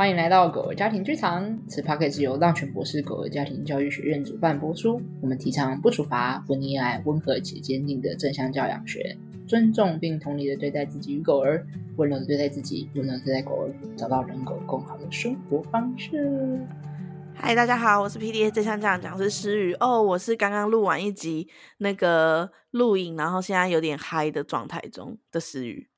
欢迎来到狗儿家庭剧场。此 p a c k a g e 由浪犬博士狗儿家庭教育学院主办播出。我们提倡不处罚、不溺爱、温和且坚定的正向教养学，尊重并同理的对待自己与狗儿，温柔的对待自己，温柔的对待狗儿，找到人狗共好的生活方式。嗨，大家好，我是 PDA 正向教养讲师诗雨哦。我是刚刚录完一集那个录影，然后现在有点嗨的状态中的诗雨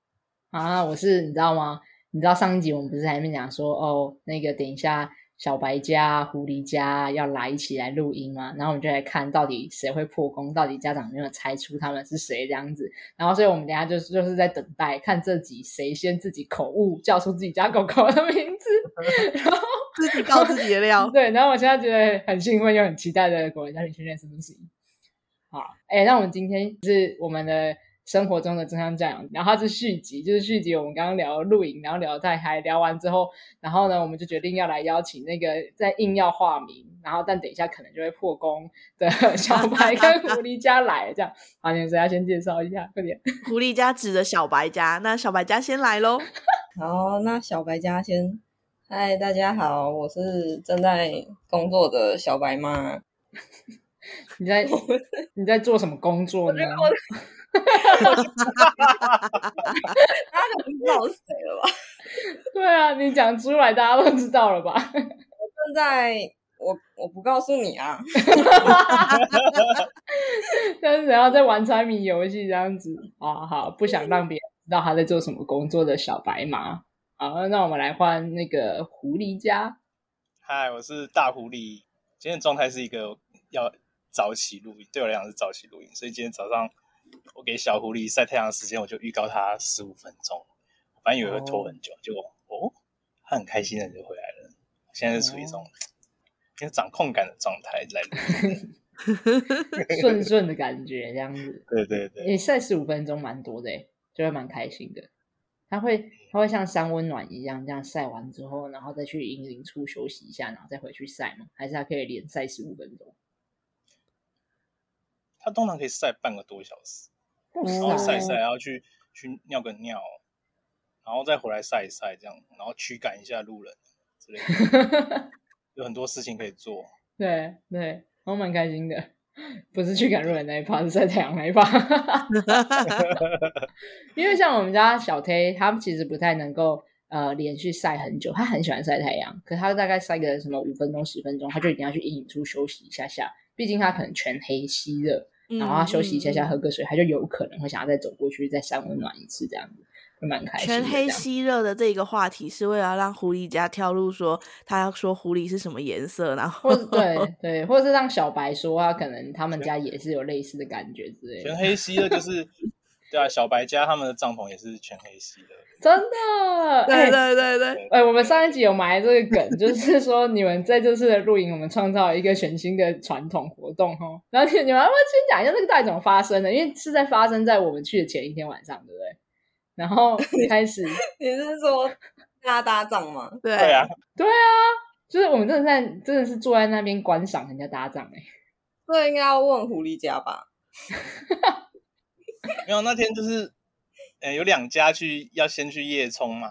啊。我是你知道吗？你知道上一集我们不是还没讲说哦，那个等一下小白家、狐狸家要来一起来录音吗？然后我们就来看到底谁会破功，到底家长有没有猜出他们是谁这样子。然后所以我们等一下就是就是在等待看这集谁先自己口误叫出自己家狗狗的名字，然后自己告自己的料。对，然后我现在觉得很兴奋又很期待的狗儿家庭训练是不是？好，哎，那我们今天是我们的。生活中的正向教养，然后它是续集，就是续集。我们刚刚聊录影，然后聊太嗨，聊完之后，然后呢，我们就决定要来邀请那个在硬要化名，然后但等一下可能就会破功的 小白跟狐狸家来，这样。好，你们谁要先介绍一下？快点。狐狸家指的小白家，那小白家先来喽。好，那小白家先。嗨，大家好，我是正在工作的小白妈。你在你在做什么工作呢？哈哈哈哈哈！大家都不知道我是谁了吧？对啊，你讲出来，大家都知道了吧？我正在，我我不告诉你啊！但是然后在玩猜谜游戏这样子啊，好，不想让别人知道他在做什么工作的小白马。好，那我们来换那个狐狸家。嗨，我是大狐狸。今天的状态是一个要早起录音，对我来讲是早起录音，所以今天早上。我给小狐狸晒太阳的时间，我就预告它十五分钟。我本来以为会拖很久，结果哦，他很开心的就回来了。现在是处于一种有掌控感的状态来录，顺顺的感觉这样子。对对对，你晒十五分钟蛮多的，就会蛮开心的。它会它会像三温暖一样，这样晒完之后，然后再去阴林处休息一下，然后再回去晒吗？还是它可以连晒十五分钟？它通常可以晒半个多小时，然后晒晒，然后去去尿个尿，然后再回来晒一晒，这样，然后驱赶一下路人之类的，有很多事情可以做。对对，我蛮开心的，不是驱赶路人那一趴，是晒太阳那一趴。因为像我们家小 T，他们其实不太能够呃连续晒很久，他很喜欢晒太阳，可他大概晒个什么五分钟、十分钟，他就一定要去阴影处休息一下下，毕竟他可能全黑吸热。然后他休息一下下，喝个水，他就有可能会想要再走过去，再三温暖一次，这样子会蛮开心。全黑吸热的这个话题是为了让狐狸家跳入说，他要说狐狸是什么颜色，然后对 对，或者是让小白说啊，可能他们家也是有类似的感觉之类的。全黑吸热就是。对啊，小白家他们的帐篷也是全黑吸的，真的。对对对对，哎、欸，我们上一集有埋这个梗，就是说你们在这次的露营，我们创造了一个全新的传统活动哈。然后你们要不要先讲一下这个到底怎么发生的？因为是在发生在我们去的前一天晚上，对不对？然后开始，你是说大家搭帐吗？对对啊，对啊，就是我们真的在真的是坐在那边观赏人家搭帐哎。这应该要问狐狸家吧。没有，那天就是，呃，有两家去要先去夜冲嘛，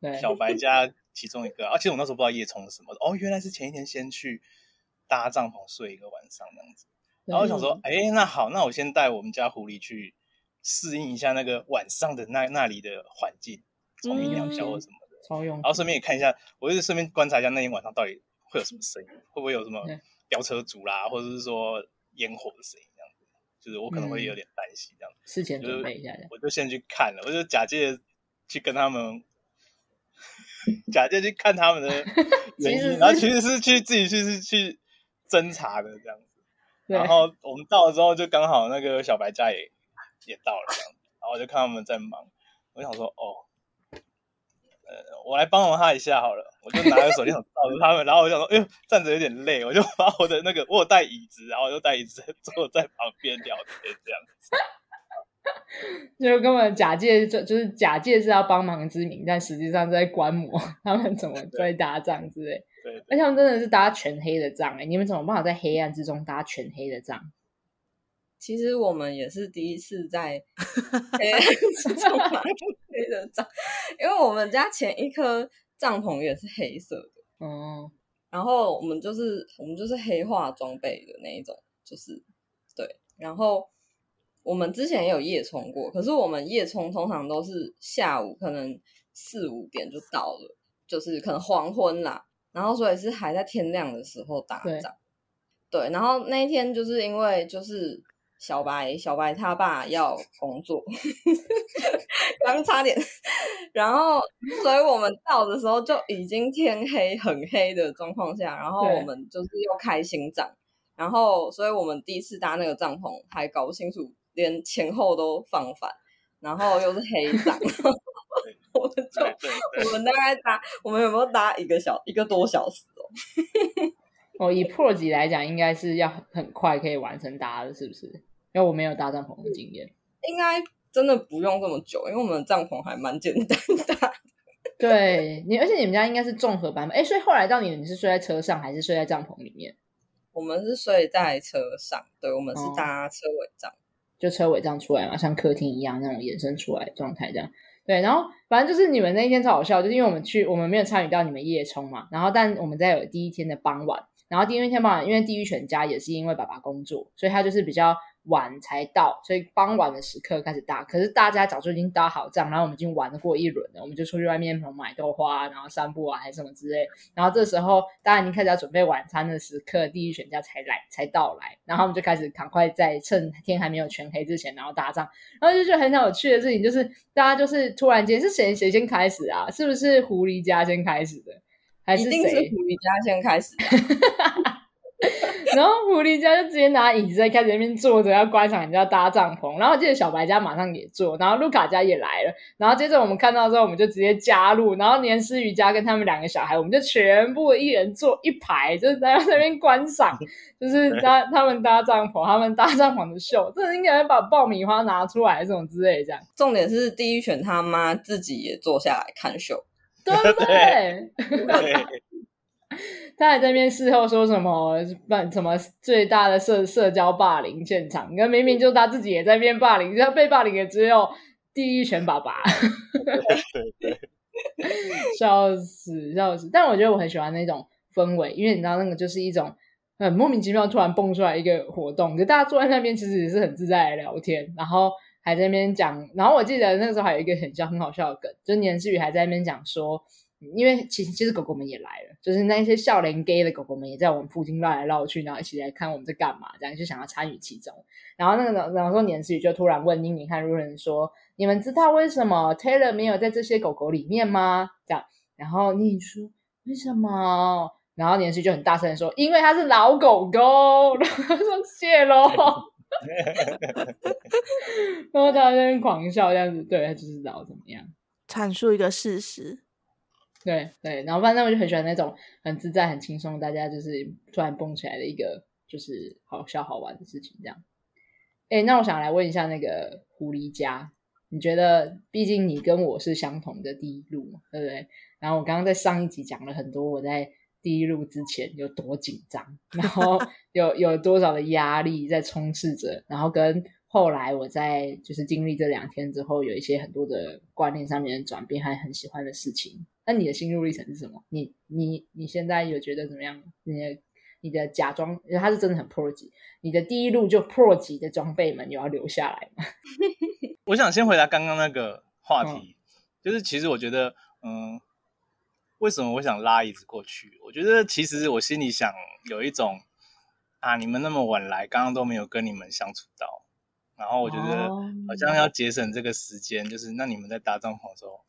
对，小白家其中一个，而、啊、且我那时候不知道夜冲是什么，哦，原来是前一天先去搭帐篷睡一个晚上这样子，然后我想说，哎，那好，那我先带我们家狐狸去适应一下那个晚上的那那里的环境，虫鸣鸟叫或什么的，超用，然后顺便也看一下，我就是顺便观察一下那天晚上到底会有什么声音，会不会有什么飙车族啦，或者是说烟火的声音。就是我可能会有点担心这样事前准备一下，我就先去看了，我就假借去跟他们，假借去看他们的 原因，然后其实是去自己去是去侦查的这样子。然后我们到了之后，就刚好那个小白家也也到了这样子，然后我就看他们在忙，我想说哦。呃，我来帮忙他一下好了，我就拿个手电筒照着他们，然后我就想说，哎呦，站着有点累，我就把我的那个，我有带椅子，然后我就带椅子坐在旁边聊天这样子，就根本假借就就是假借是要帮忙之名，但实际上在观摩他们怎么在搭帐之类，对，而且他们真的是搭全黑的帐，哎，你们怎么办法在黑暗之中搭全黑的帐？其实我们也是第一次在黑暗之中搭黑的帐，因为我们家前一颗帐篷也是黑色的。哦，然后我们就是我们就是黑化装备的那一种，就是对。然后我们之前也有夜冲过，可是我们夜冲通常都是下午可能四五点就到了，就是可能黄昏啦。然后所以是还在天亮的时候打仗。对，对，然后那一天就是因为就是。小白，小白他爸要工作，刚差点，然后，所以我们到的时候就已经天黑很黑的状况下，然后我们就是又开新帐，然后，所以我们第一次搭那个帐篷还搞不清楚，连前后都放反，然后又是黑帐，我们就我们大概搭，我们有没有搭一个小一个多小时哦？哦，以 Pro 级来讲，应该是要很快可以完成搭的，是不是？因为我没有搭帐篷的经验，应该真的不用这么久，因为我们的帐篷还蛮简单的。对你，而且你们家应该是综合版本，哎，所以后来到你，你是睡在车上还是睡在帐篷里面？我们是睡在车上，对，我们是搭车尾帐，哦，就车尾帐出来嘛，像客厅一样那种延伸出来的状态这样。对，然后反正就是你们那一天超好笑，就是因为我们去，我们没有参与到你们夜冲嘛，然后但我们在有第一天的傍晚，然后第一天傍晚，因为地狱犬家也是因为爸爸工作，所以他就是比较。晚才到，所以傍晚的时刻开始搭。可是大家早就已经搭好帐，然后我们已经玩过一轮了，我们就出去外面买豆花，然后散步啊，还是什么之类。然后这时候大家已经开始要准备晚餐的时刻，地狱犬家才来才到来，然后我们就开始赶快在趁天还没有全黑之前，然后搭帐。然后就觉得很有趣的事情就是，大家就是突然间是谁谁先开始啊？是不是狐狸家先开始的？还是谁？一定是狐狸家先开始的。然后狐狸家就直接拿椅子在开始那边坐着，要观赏人家搭帐篷。然后记得小白家马上也坐，然后路卡家也来了。然后接着我们看到之后，我们就直接加入。然后年思瑜家跟他们两个小孩，我们就全部一人坐一排，就是在那边观赏，就是搭他们搭帐篷，他们搭帐篷的秀。这应该把爆米花拿出来这种之类这样。重点是第一选他妈自己也坐下来看秀，对不对？对他还在那边事后说什么办什么最大的社社交霸凌现场，你看明明就他自己也在那边霸凌，他被霸凌的只有地狱拳爸爸，对对对，笑死笑死！但我觉得我很喜欢那种氛围，因为你知道那个就是一种很莫名其妙突然蹦出来一个活动，就大家坐在那边其实也是很自在的聊天，然后还在那边讲，然后我记得那个时候还有一个很笑很好笑的梗，就是年思雨还在那边讲说。因为其实其实狗狗们也来了，就是那些笑脸 gay 的狗狗们也在我们附近绕来绕去，然后一起来看我们在干嘛，这样就想要参与其中。然后那个然后说年思雨就突然问妮妮和路人说：“你们知道为什么 Taylor 没有在这些狗狗里面吗？”这样，然后妮妮说：“为什么？”然后年思雨就很大声的说：“因为它是老狗狗。”然后他说：“谢喽。” 然后大家在那边狂笑，这样子，对，他就是老怎么样阐述一个事实。对对，然后反正我就很喜欢那种很自在、很轻松，大家就是突然蹦起来的一个就是好笑好玩的事情，这样。哎，那我想来问一下那个狐狸家，你觉得，毕竟你跟我是相同的第一路嘛，对不对？然后我刚刚在上一集讲了很多我在第一路之前有多紧张，然后 有有多少的压力在充斥着，然后跟。后来我在就是经历这两天之后，有一些很多的观念上面的转变，还很喜欢的事情。那你的心路历程是什么？你你你现在有觉得怎么样？你的你的假装，它是真的很 pro 级，你的第一路就 pro 级的装备们有要留下来吗？我想先回答刚刚那个话题，嗯、就是其实我觉得，嗯，为什么我想拉椅子过去？我觉得其实我心里想有一种啊，你们那么晚来，刚刚都没有跟你们相处到。然后我觉得好像要节省这个时间，oh. 就是那你们在搭帐篷的时候，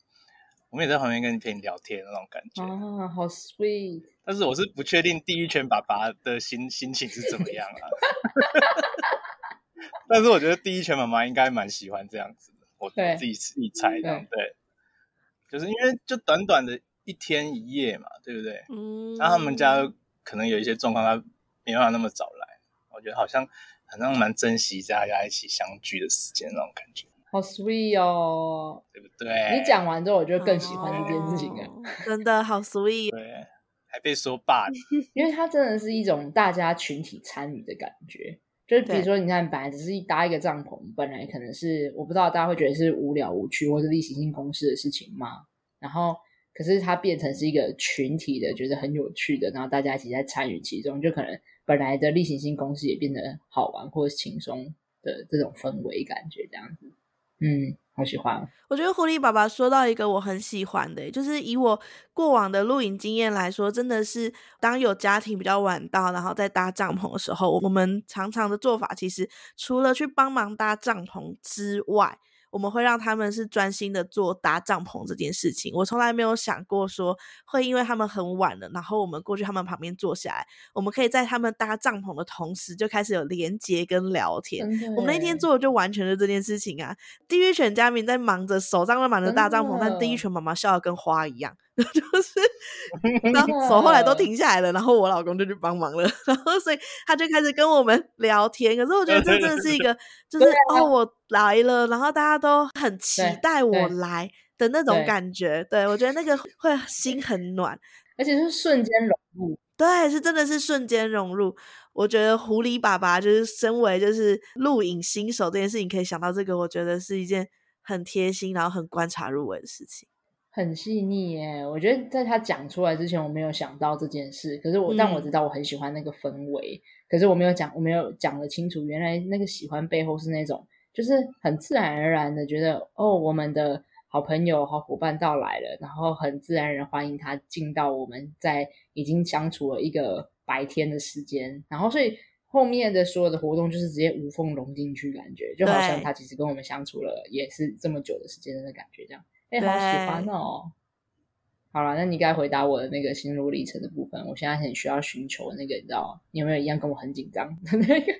我们也在旁边跟你陪你聊天那种感觉啊，好、oh, sweet。但是我是不确定第一圈爸爸的心心情是怎么样啊。但是我觉得第一圈妈妈应该蛮喜欢这样子的，我自己自己猜这样对，对，就是因为就短短的一天一夜嘛，对不对？嗯。那他们家可能有一些状况，他没办法那么早来，我觉得好像。好像蛮珍惜大家一起相聚的时间那种感觉，好 sweet 哦，对不对？你讲完之后，我就更喜欢这件事情了，哦、真的好 sweet。对，还被说爸，因为它真的是一种大家群体参与的感觉。就是比如说，你看，本来只是一搭一个帐篷，本来可能是我不知道大家会觉得是无聊无趣或是例行性公事的事情嘛。然后可是它变成是一个群体的，觉得很有趣的，然后大家一起在参与其中，就可能本来的例行性公司也变得好玩或者轻松的这种氛围感觉，这样子，嗯。好喜欢，我觉得狐狸爸爸说到一个我很喜欢的，就是以我过往的露营经验来说，真的是当有家庭比较晚到，然后在搭帐篷的时候，我们常常的做法其实除了去帮忙搭帐篷之外。我们会让他们是专心的做搭帐篷这件事情。我从来没有想过说会因为他们很晚了，然后我们过去他们旁边坐下来，我们可以在他们搭帐篷的同时就开始有连接跟聊天。我们那天做的就完全是这件事情啊！地狱犬家明在忙着手上都忙着搭帐篷，但地狱犬妈妈笑的跟花一样。就是，然后手后来都停下来了，然后我老公就去帮忙了，然后所以他就开始跟我们聊天。可是我觉得这真的是一个，就是哦，我来了，然后大家都很期待我来的那种感觉。对，我觉得那个会心很暖，而且是瞬间融入。对，是真的是瞬间融入。我觉得狐狸爸爸就是身为就是录影新手这件事情，可以想到这个，我觉得是一件很贴心，然后很观察入微的事情。很细腻耶，我觉得在他讲出来之前，我没有想到这件事。可是我，嗯、但我知道我很喜欢那个氛围。可是我没有讲，我没有讲得清楚，原来那个喜欢背后是那种，就是很自然而然的觉得，哦，我们的好朋友、好伙伴到来了，然后很自然而然欢迎他进到我们在已经相处了一个白天的时间，然后所以后面的所有的活动就是直接无缝融进去，感觉就好像他其实跟我们相处了也是这么久的时间的感觉，这样。哎、欸，好喜欢哦！好了，那你该回答我的那个心路历程的部分。我现在很需要寻求那个，你知道吗？你有没有一样跟我很紧张的那个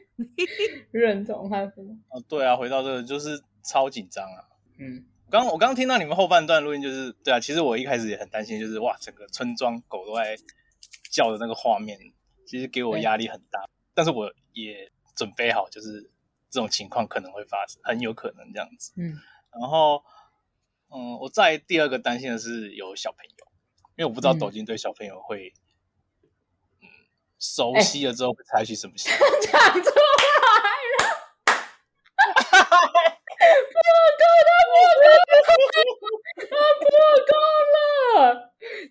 认同？他说：“哦，对啊，回到这个就是超紧张啊。”嗯，刚我刚刚听到你们后半段录音，就是对啊，其实我一开始也很担心，就是哇，整个村庄狗都在叫的那个画面，其实给我压力很大。但是我也准备好，就是这种情况可能会发生，很有可能这样子。嗯，然后。嗯，我在第二个担心的是有小朋友，因为我不知道抖音对小朋友会，嗯，嗯，熟悉了之后会采取什么行 动。讲出来了，破功了，破功了。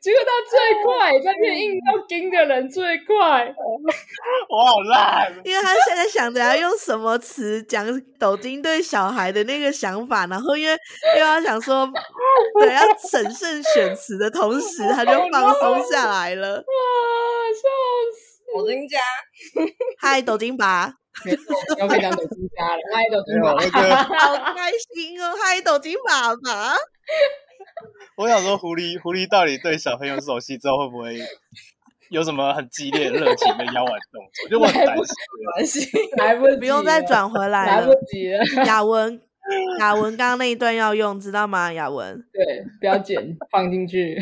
结果他最快，在变硬到金的人最快。我好烂，因为他现在想着要用什么词讲抖音对小孩的那个想法，然后因为又要想说，对，要审慎选词的同时，他就放松下来了。哇，笑死！抖音家，嗨，抖金爸，又可以讲抖金家了。嗨，抖金爸，好开心哦！嗨，抖金爸爸。我想说，狐狸狐狸到底对小朋友熟悉之后，会不会有什么很激烈、热情的腰丸动作？就我很担心，来不及，不用再转回来了，来不及了。雅文，雅文，刚刚那一段要用，知道吗？雅文，对，不要剪，放进去。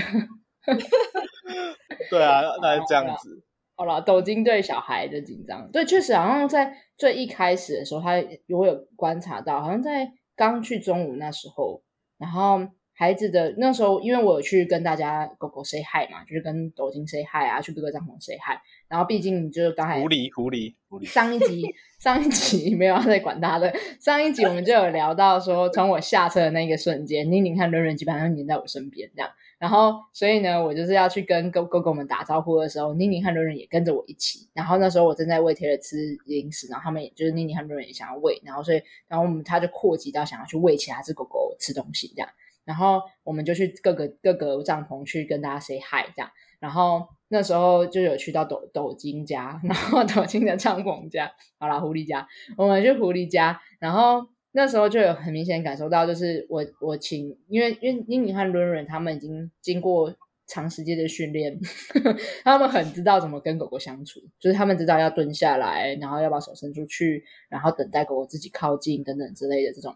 对啊，那就这样子。好了，抖金对小孩的紧张，对，确实好像在最一开始的时候，他我有观察到，好像在刚去中午那时候，然后。孩子的那时候，因为我有去跟大家狗狗 say hi 嘛，就是跟抖金 say hi 啊，去各个帐篷 say hi。然后毕竟就是刚才狐狸狐狸狐狸上一集 上一集没有要再管他的，上一集我们就有聊到说，从我下车的那个瞬间，宁宁和润润基本上黏在我身边这样。然后所以呢，我就是要去跟狗狗狗们打招呼的时候，妮妮和润润也跟着我一起。然后那时候我正在喂贴了吃零食，然后他们也就是妮妮和润润也想要喂，然后所以然后我们他就扩及到想要去喂其他只狗狗吃东西这样。然后我们就去各个各个帐篷去跟大家 say hi 这样，然后那时候就有去到抖抖金家，然后抖金的帐篷家，好啦，狐狸家，我们去狐狸家，然后那时候就有很明显感受到，就是我我请，因为因为妮妮和伦伦他们已经经过长时间的训练，他们很知道怎么跟狗狗相处，就是他们知道要蹲下来，然后要把手伸出去，然后等待狗狗自己靠近等等之类的这种。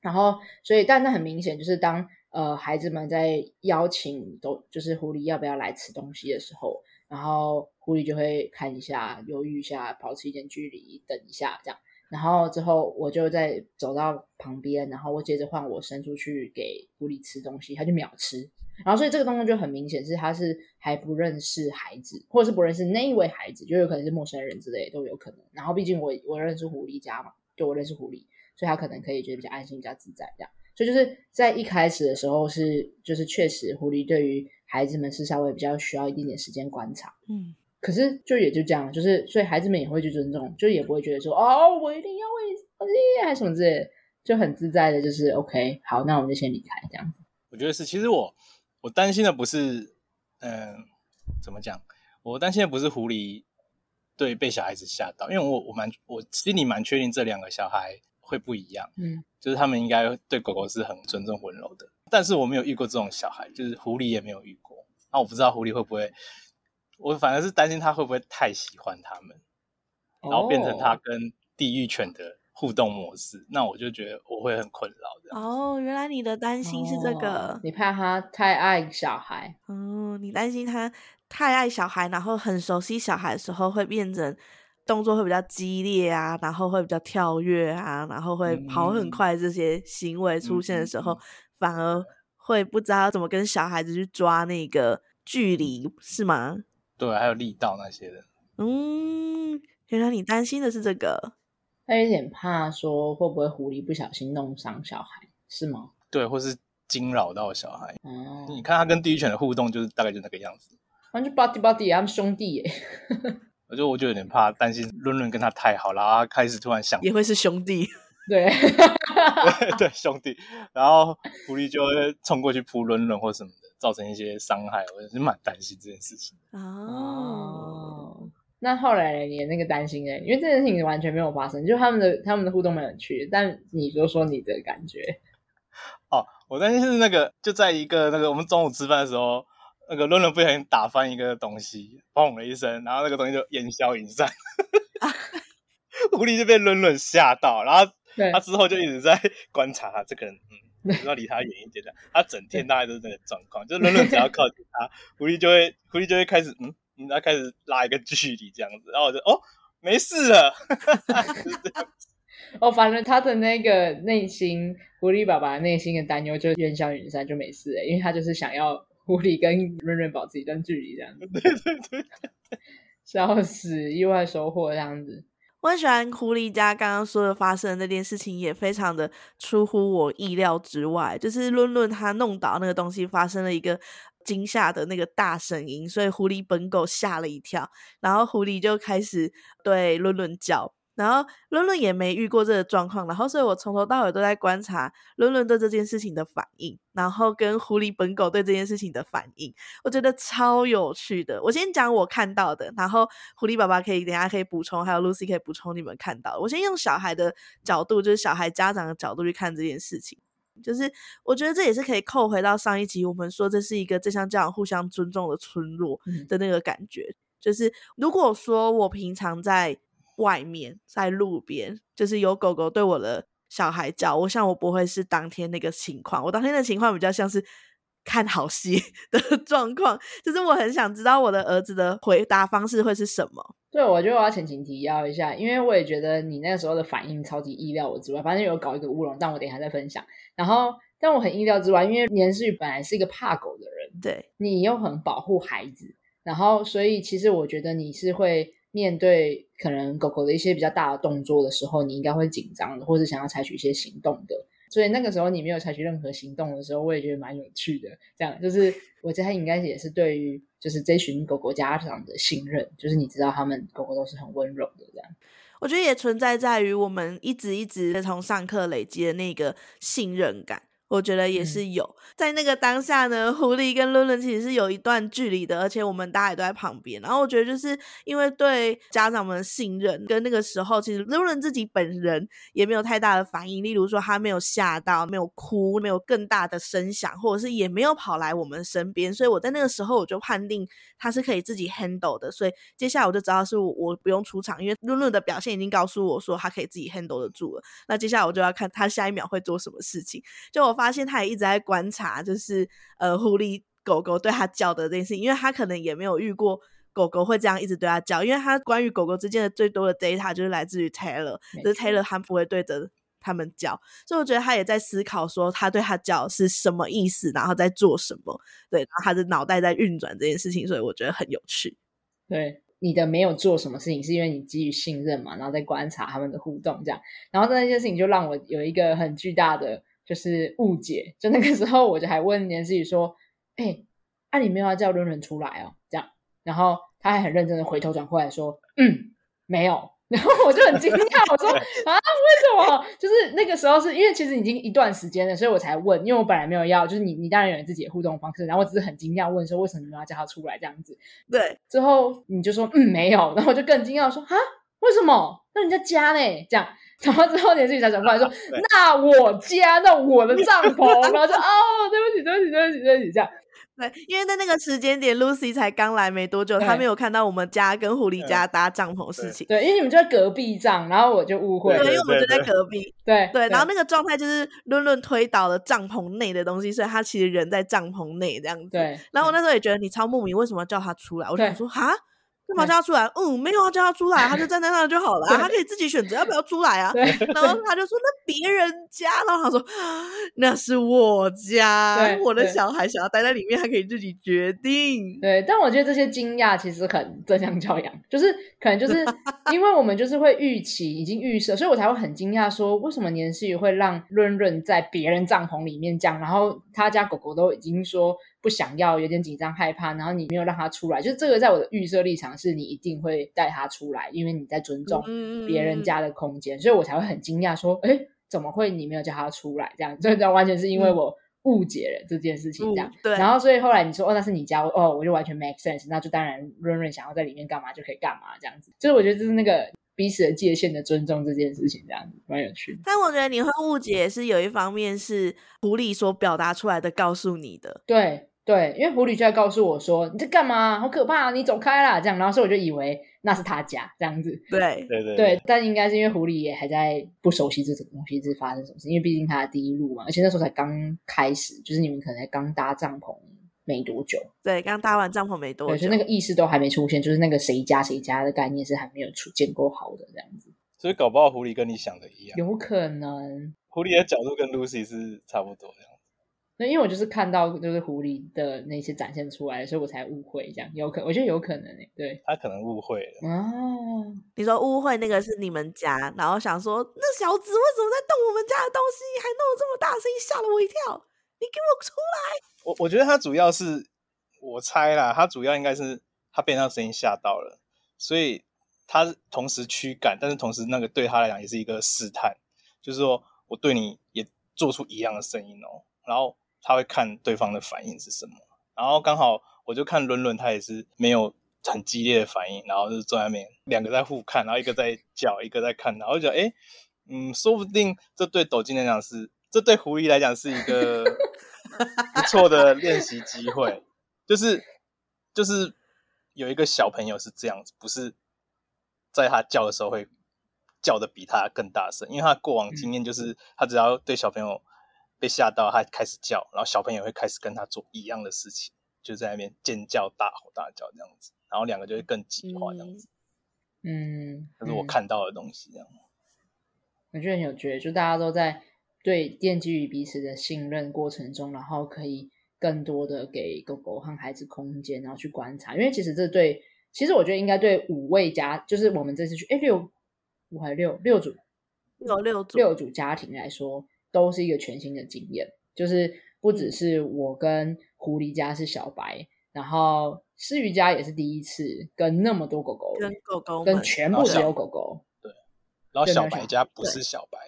然后，所以，但那很明显，就是当呃孩子们在邀请都就是狐狸要不要来吃东西的时候，然后狐狸就会看一下，犹豫一下，保持一点距离，等一下这样。然后之后我就再走到旁边，然后我接着换我伸出去给狐狸吃东西，它就秒吃。然后所以这个动作就很明显是他是还不认识孩子，或者是不认识那一位孩子，就有可能是陌生人之类都有可能。然后毕竟我我认识狐狸家嘛，就我认识狐狸。所以他可能可以觉得比较安心、比较自在这样。所以就是在一开始的时候是，就是确实狐狸对于孩子们是稍微比较需要一点点时间观察，嗯，可是就也就这样，就是所以孩子们也会去尊重，就也不会觉得说哦，我一定要为厉害什么之类的，就很自在的，就是 OK，好，那我们就先离开这样子。我觉得是，其实我我担心的不是，嗯、呃，怎么讲？我担心的不是狐狸对被小孩子吓到，因为我我蛮我心里蛮确定这两个小孩会不一样，嗯，就是他们应该对狗狗是很尊重温柔的，但是我没有遇过这种小孩，就是狐狸也没有遇过，那我不知道狐狸会不会，我反而是担心他会不会太喜欢他们，然后变成他跟地狱犬的互动模式，那我就觉得我会很困扰的。哦，原来你的担心是这个，哦，你怕他太爱小孩，哦，你担心他太爱小孩，然后很熟悉小孩的时候会变成动作会比较激烈啊，然后会比较跳跃啊，然后会跑很快，这些行为出现的时候，嗯、反而会不知道怎么跟小孩子去抓那个距离，是吗？对，还有力道那些的。嗯，原来你担心的是这个。他有点怕说会不会狐狸不小心弄伤小孩，是吗？对，或是惊扰到小孩。哦，你看他跟地狱犬的互动，就是大概就那个样子。反正 body body 他们兄弟耶。我就我就有点怕，担心伦伦跟他太好，然后他开始突然想也会是兄弟。对对对，兄弟。然后狐狸就会冲过去扑伦伦或什么的，造成一些伤害。我也是蛮担心这件事情。哦。那后来你的那个担心呢？因为这件事情完全没有发生，就他们的他们的互动蛮有趣。但你说说你的感觉。哦，我担心是那个就在一个那个我们中午吃饭的时候，那个伦伦不小心打翻一个东西，砰了一声，然后那个东西就烟消云散，狐狸就被伦伦吓到，然后他之后就一直在观察他这个人，嗯，要离他远一点的。他整天大概都是这个状况，就是伦伦只要靠近他，狐狸就会狐狸就会开始嗯。他开始拉一个距离这样子，然后我就哦，没事了。哦，反正他的那个内心，狐狸爸爸内心的担忧就烟消云散，就没事了，因为他就是想要狐狸跟润润保持一段距离这样子。对对对，笑死，意外收获这样子。我很喜欢狐狸家刚刚说的发生的那件事情，也非常的出乎我意料之外，就是论论他弄倒那个东西，发生了一个。惊吓的那个大声音，所以狐狸本狗吓了一跳，然后狐狸就开始对论论叫，然后伦伦也没遇过这个状况，然后所以我从头到尾都在观察伦伦对这件事情的反应，然后跟狐狸本狗对这件事情的反应，我觉得超有趣的。我先讲我看到的，然后狐狸爸爸可以等下可以补充，还有 Lucy 可以补充你们看到的。我先用小孩的角度，就是小孩家长的角度去看这件事情。就是我觉得这也是可以扣回到上一集我们说这是一个正向教养互相尊重的村落的那个感觉。嗯、就是如果说我平常在外面在路边，就是有狗狗对我的小孩叫，我想我不会是当天那个情况。我当天的情况比较像是看好戏 的状况，就是我很想知道我的儿子的回答方式会是什么。对，我觉得我要前情提要一下，因为我也觉得你那时候的反应超级意料我之外。反正有搞一个乌龙，但我等一下再分享。然后，但我很意料之外，因为年世宇本来是一个怕狗的人，对，你又很保护孩子，然后所以其实我觉得你是会面对可能狗狗的一些比较大的动作的时候，你应该会紧张的，或者想要采取一些行动的。所以那个时候你没有采取任何行动的时候，我也觉得蛮有趣的。这样就是我觉得他应该也是对于就是这群狗狗家长的信任，就是你知道他们狗狗都是很温柔的这样。我觉得也存在在于我们一直一直从上课累积的那个信任感。我觉得也是有，嗯、在那个当下呢，狐狸跟伦伦其实是有一段距离的，而且我们大家也都在旁边。然后我觉得就是因为对家长们的信任，跟那个时候其实伦伦自己本人也没有太大的反应，例如说他没有吓到，没有哭，没有更大的声响，或者是也没有跑来我们身边。所以我在那个时候我就判定他是可以自己 handle 的。所以接下来我就知道是我，我不用出场，因为伦伦的表现已经告诉我说他可以自己 handle 得住了。那接下来我就要看他下一秒会做什么事情。就我。发现他也一直在观察，就是呃，狐狸狗狗对他叫的这件事情，因为他可能也没有遇过狗狗会这样一直对他叫，因为他关于狗狗之间的最多的 data 就是来自于 Taylor，就是 Taylor 他不会对着他们叫，所以我觉得他也在思考说他对他叫是什么意思，然后在做什么，对，然后他的脑袋在运转这件事情，所以我觉得很有趣。对，你的没有做什么事情是因为你基于信任嘛，然后在观察他们的互动这样，然后那件事情就让我有一个很巨大的。就是误解。就那个时候，我就还问年思雨说：“哎、欸，啊，你没有要叫伦伦出来哦？”这样，然后他还很认真的回头转过来说：“嗯，没有。”然后我就很惊讶，我说：“啊，为什么？就是那个时候是因为其实已经一段时间了，所以我才问，因为我本来没有要，就是你你当然有你自己的互动方式，然后我只是很惊讶问说为什么你们要叫他出来这样子？对，之后你就说嗯没有，然后我就更惊讶说啊为什么？那人家家呢？这样，然后之后连诗雨才转过来说 那我家那我的帐篷，然后就哦对不起对不起对不起对不起这样。”对，因为在那个时间点，Lucy 才刚来没多久，她没有看到我们家跟狐狸家搭帐篷的事情。对，因为你们就在隔壁帐，然后我就误会了。对，因为我们就在隔壁。对对，然后那个状态就是论论推倒了帐篷内的东西，所以他其实人在帐篷内这样子。对。然后我那时候也觉得你超莫名，为什么要叫他出来？我就想说哈。干嘛叫他出来？嗯，没有要叫他出来，他就站在那就好了，他可以自己选择要不要出来啊。然后他就说：“那别人家。”然后他说：“那是我家，我的小孩想要待在里面，他可以自己决定。”对，但我觉得这些惊讶其实很正向教养，就是可能就是 因为我们就是会预期，已经预设，所以我才会很惊讶，说为什么年世宇会让润润在别人帐篷里面这样，然后他家狗狗都已经说。不想要，有点紧张害怕，然后你没有让他出来，就是这个在我的预设立场是你一定会带他出来，因为你在尊重别人家的空间，嗯、所以我才会很惊讶说，哎，怎么会你没有叫他出来？这样，这完全是因为我误解了这件事情，这样。嗯、对。然后所以后来你说，哦，那是你家，哦，我就完全 make sense，那就当然润润想要在里面干嘛就可以干嘛，这样子。就是我觉得这是那个彼此的界限的尊重这件事情，这样子蛮有趣的。但我觉得你会误解是有一方面是狐狸所表达出来的，告诉你的，对。对，因为狐狸就在告诉我说：“你在干嘛？好可怕啊！你走开啦！”这样，然后所以我就以为那是他家这样子。对对对，对，但应该是因为狐狸也还在不熟悉这种东西，是发生什么事？因为毕竟他的第一路嘛，而且那时候才刚开始，就是你们可能才刚搭帐篷没多久。对，刚搭完帐篷没多久，对，就那个意识都还没出现，就是那个谁家谁家的概念是还没有出建构好的这样子。所以搞不好狐狸跟你想的一样，有可能。狐狸的角度跟 Lucy 是差不多的。那因为我就是看到就是狐狸的那些展现出来，所以我才误会这样，有可我觉得有可能诶，对，他可能误会了哦。你说误会那个是你们家，然后想说那小子为什么在动我们家的东西，还弄这么大声音，吓了我一跳。你给我出来！我我觉得他主要是我猜啦，他主要应该是他被那声音吓到了，所以他同时驱赶，但是同时那个对他来讲也是一个试探，就是说我对你也做出一样的声音哦，然后。他会看对方的反应是什么，然后刚好我就看伦伦，他也是没有很激烈的反应，然后就坐在那边，两个在互看，然后一个在叫，一个在看，然后就觉得哎，嗯，说不定这对斗金来讲是，这对狐狸来讲是一个不错的练习机会，就是就是有一个小朋友是这样子，不是在他叫的时候会叫的比他更大声，因为他过往经验就是他只要对小朋友。被吓到，他开始叫，然后小朋友会开始跟他做一样的事情，就在那边尖叫、大吼大叫这样子，然后两个就会更激化这样子。嗯，这是我看到的东西，这样。我觉得很有趣，就大家都在对奠基于彼此的信任过程中，然后可以更多的给狗狗和孩子空间，然后去观察。因为其实这对，其实我觉得应该对五位家，就是我们这次去，哎，六五还是六六组，有六组六组家庭来说。都是一个全新的经验，就是不只是我跟狐狸家是小白，然后思瑜家也是第一次跟那么多狗狗，跟狗狗跟全部只有狗狗，对，然后小白家不是小白，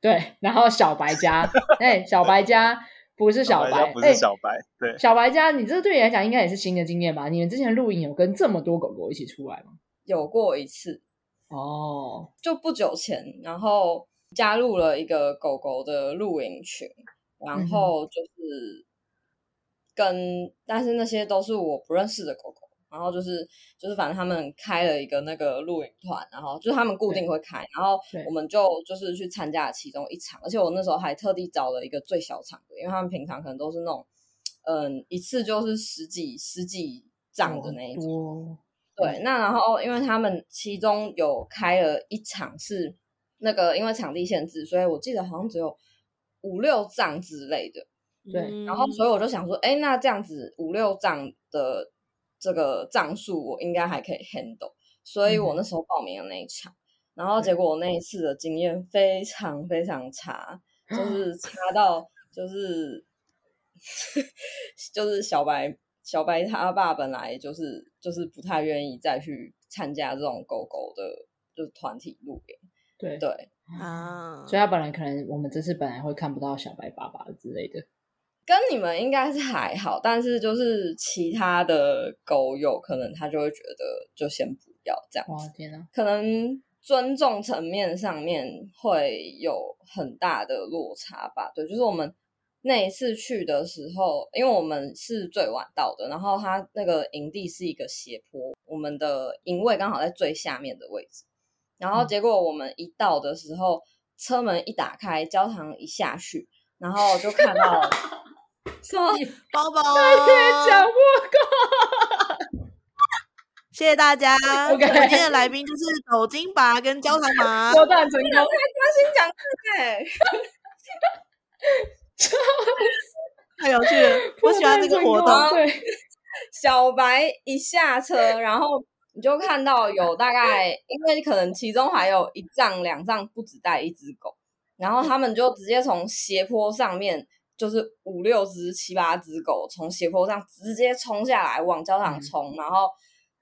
对，对，然后小白家，哎，小白家不是小白，不是小白，对，小白家，你这对你来讲应该也是新的经验吧？你们之前露营有跟这么多狗狗一起出来吗？有过一次，哦，就不久前，然后。加入了一个狗狗的露营群，然后就是跟，但是那些都是我不认识的狗狗，然后就是就是反正他们开了一个那个露营团，然后就是他们固定会开，然后我们就就是去参加了其中一场，而且我那时候还特地找了一个最小场的，因为他们平常可能都是那种，嗯，一次就是十几十几张的那一种，对，那然后因为他们其中有开了一场是。那个因为场地限制，所以我记得好像只有五六帐之类的。对，然后所以我就想说，哎，那这样子五六帐的这个帐数，我应该还可以 handle。所以我那时候报名了那一场，嗯、然后结果我那一次的经验非常非常差，就是 差到就是 就是小白小白他爸本来就是就是不太愿意再去参加这种狗狗的，就是团体露营。对对啊，所以他本来可能我们这次本来会看不到小白爸爸之类的。跟你们应该是还好，但是就是其他的狗友，可能他就会觉得就先不要这样子。哇天哪！可能尊重层面上面会有很大的落差吧。对，就是我们那一次去的时候，因为我们是最晚到的，然后他那个营地是一个斜坡，我们的营位刚好在最下面的位置，然后结果我们一到的时候，嗯、车门一打开，焦糖一下去，然后就看到。什么包包？讲过告，谢谢大家。今天的来宾就是抖金拔跟焦糖麻。太专心讲课哎，太有趣了，我喜欢这个活动。对，小白一下车，然后你就看到有大概，因为可能其中还有一丈两丈不止带一只狗，然后他们就直接从斜坡上面。就是五六只、七八只狗从斜坡上直接冲下来往教堂冲，嗯、然后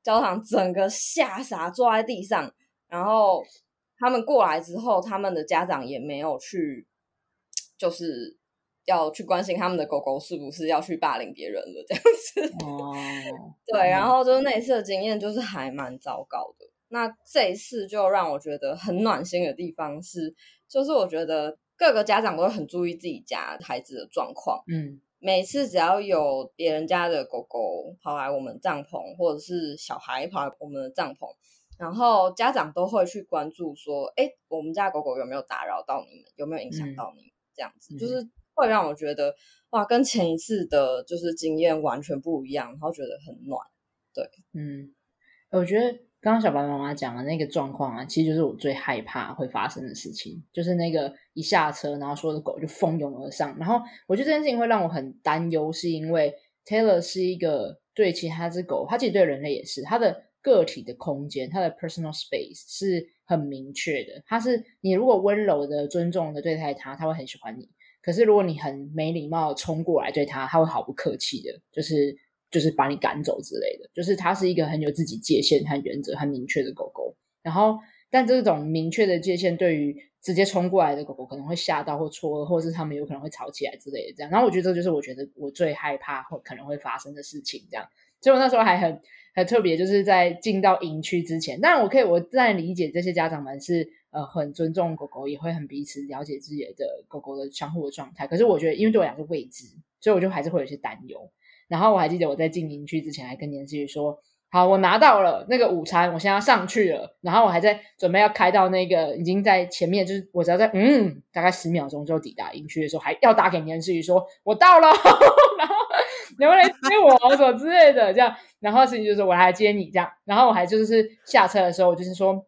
教堂整个吓傻坐在地上。然后他们过来之后，他们的家长也没有去，就是要去关心他们的狗狗是不是要去霸凌别人了这样子。哦，对，然后就是那一次的经验就是还蛮糟糕的。那这一次就让我觉得很暖心的地方是，就是我觉得。各个家长都会很注意自己家孩子的状况。嗯，每次只要有别人家的狗狗跑来我们帐篷，或者是小孩跑来我们的帐篷，然后家长都会去关注说：“哎，我们家狗狗有没有打扰到你们？有没有影响到你们？”这样子，嗯，就是会让我觉得哇，跟前一次的就是经验完全不一样，然后觉得很暖。对，嗯，我觉得。刚刚小白妈妈讲的那个状况啊，其实就是我最害怕会发生的事情，就是那个一下车，然后所有的狗就蜂拥而上。然后我觉得这件事情会让我很担忧，是因为 Taylor 是一个对其他只狗，它其实对人类也是，它的个体的空间，它的 personal space 是很明确的。它是你如果温柔的、尊重的对待它，它会很喜欢你；可是如果你很没礼貌冲过来对它，它会毫不客气的，就是。就是把你赶走之类的，就是它是一个很有自己界限和原则很明确的狗狗。然后，但这种明确的界限对于直接冲过来的狗狗可能会吓到或错愕，或者是他们有可能会吵起来之类的。这样，然后我觉得这就是我觉得我最害怕或可能会发生的事情。这样，所以我那时候还很很特别，就是在进到营区之前，但我可以我自然理解这些家长们是呃很尊重狗狗，也会很彼此了解自己的狗狗的相互的状态。可是我觉得，因为对我来说未知，所以我就还是会有些担忧。然后我还记得我在进营区之前还跟年思雨说：“好，我拿到了那个午餐，我现在要上去了。”然后我还在准备要开到那个已经在前面，就是我只要在嗯大概十秒钟就抵达营区的时候，还要打给年思雨说：“我到了。”然后能不能接我什么之类的这样。然后事情就是我来接你这样。然后我还就是下车的时候，我就是说。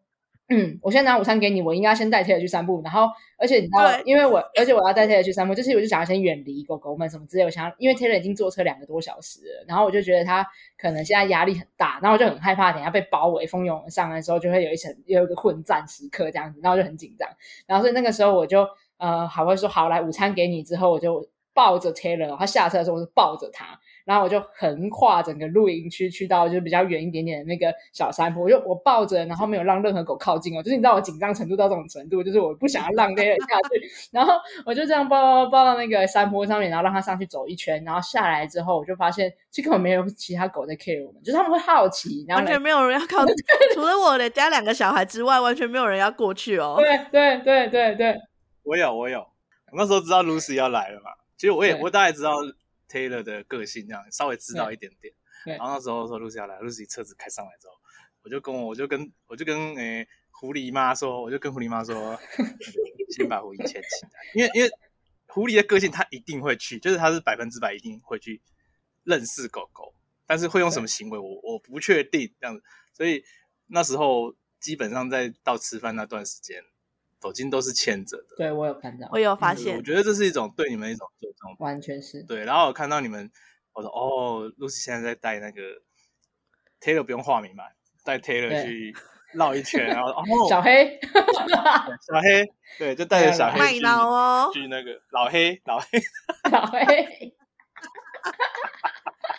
嗯，我先拿午餐给你，我应该先带 Taylor 去散步，然后而且你知道，因为我 而且我要带 Taylor 去散步，就是我就想要先远离狗狗们什么之类，我想要，因为 Taylor 已经坐车两个多小时了，然后我就觉得他可能现在压力很大，然后我就很害怕，等下被包围蜂拥而上来的时候就会有一层有一个混战时刻这样子，然后就很紧张，然后所以那个时候我就呃，好会说好来午餐给你之后，我就抱着 Taylor，他下车的时候我就抱着他。然后我就横跨整个露营区，去到就是比较远一点点的那个小山坡，我就我抱着，然后没有让任何狗靠近哦，就是你知道我紧张程度到这种程度，就是我不想要让 Taylor 下去，然后我就这样抱抱抱到那个山坡上面，然后让它上去走一圈，然后下来之后，我就发现这根本没有其他狗在 care 我们，就是他们会好奇，然后完全没有人要靠近，除了我的家两个小孩之外，完全没有人要过去哦。对对对对对，我有我有，我那时候知道 Lucy 要来了嘛，其实我也我大概知道。Taylor 的个性这样稍微知道一点点，然后那时候说 Lucy 要来，Lucy 车子开上来之后，我就跟我我就跟我就跟诶、欸、狐狸妈说，我就跟狐狸妈说，先把狐狸牵起来，因为因为狐狸的个性，它一定会去，就是它是百分之百一定会去认识狗狗，但是会用什么行为，我我不确定这样子，所以那时候基本上在到吃饭那段时间。抖金都是牵着的，对，我有看到，我有发现。我觉得这是一种对你们一种尊重，完全是。对，然后我看到你们，我说哦，Lucy 现在在带那个 Taylor，不用化名嘛，带 Taylor 去绕一圈，然后 哦，小黑，小黑，对，就带着小黑去哦，去那个老黑，老黑，老黑。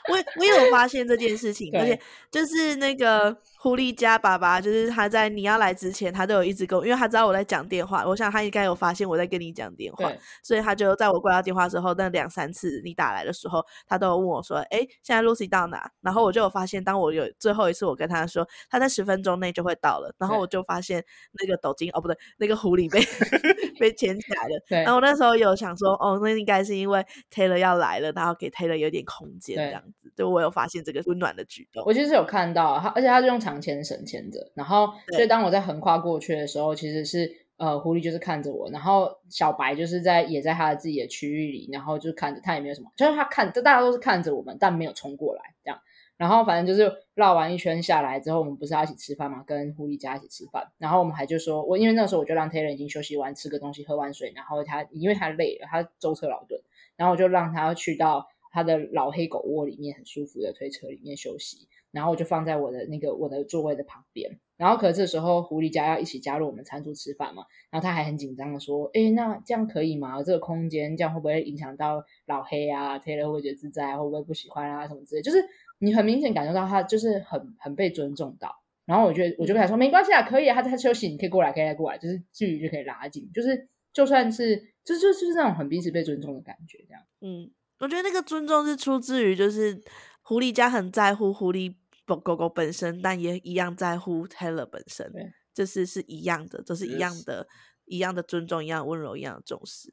我我有发现这件事情，而且就是那个狐狸家爸爸，就是他在你要来之前，他都有一直跟我，因为他知道我在讲电话，我想他应该有发现我在跟你讲电话，所以他就在我挂掉电话之后，那两三次你打来的时候，他都有问我说：“哎，现在 Lucy 到哪？”然后我就有发现，当我有最后一次我跟他说他在十分钟内就会到了，然后我就发现那个抖金哦不对，那个狐狸被 被牵起来了。然后我那时候有想说，哦，那应该是因为 Taylor 要来了，然后给 Taylor 有点空间这样。对，我有发现这个温暖的举动。我其实有看到他，而且他是用长牵绳牵着。然后，所以当我在横跨过去的时候，其实是呃，狐狸就是看着我，然后小白就是在也在他的自己的区域里，然后就看着他也没有什么，就是他看，就大家都是看着我们，但没有冲过来这样。然后反正就是绕完一圈下来之后，我们不是要一起吃饭嘛，跟狐狸家一起吃饭。然后我们还就说，我因为那时候我就让 Taylor 已经休息完，吃个东西，喝完水，然后他因为他累了，他舟车劳顿，然后我就让他去到。他的老黑狗窝里面很舒服的推车里面休息，然后我就放在我的那个我的座位的旁边。然后可是这时候狐狸家要一起加入我们餐桌吃饭嘛，然后他还很紧张的说：“哎，那这样可以吗？这个空间这样会不会影响到老黑啊？Taylor 会觉得自在，会不会不喜欢啊？什么之类？就是你很明显感受到他就是很很被尊重到。然后我觉得我就跟他说：没关系啊，可以啊，他在休息，你可以过来，可以来过来，就是距离就可以拉近，就是就算是就就就是那种很彼此被尊重的感觉，这样，嗯。”我觉得那个尊重是出自于，就是狐狸家很在乎狐狸狗狗狗本身，但也一样在乎 Taylor 本身，就是是一样的，就是一样的，一样的尊重，一样的温柔，一样的重视。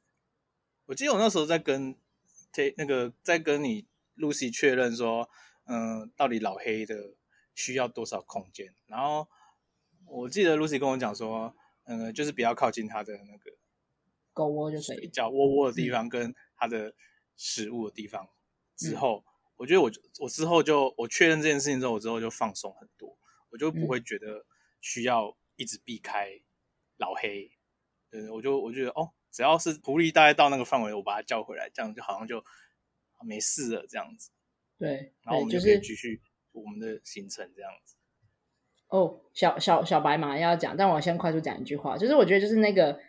我记得我那时候在跟 T 那个在跟你 Lucy 确认说，嗯、呃，到底老黑的需要多少空间？然后我记得 Lucy 跟我讲说，嗯、呃，就是比较靠近他的那个狗窝，就是睡觉窝窝的地方，跟他的。食物的地方之后，嗯、我觉得我我之后就我确认这件事情之后，我之后就放松很多，我就不会觉得需要一直避开老黑。嗯，我就我觉得哦，只要是狐狸大概到那个范围，我把它叫回来，这样就好像就没事了这样子。对，然后我们就可以继续我们的行程这样子。哦，小小小白马要讲，但我先快速讲一句话，就是我觉得就是那个。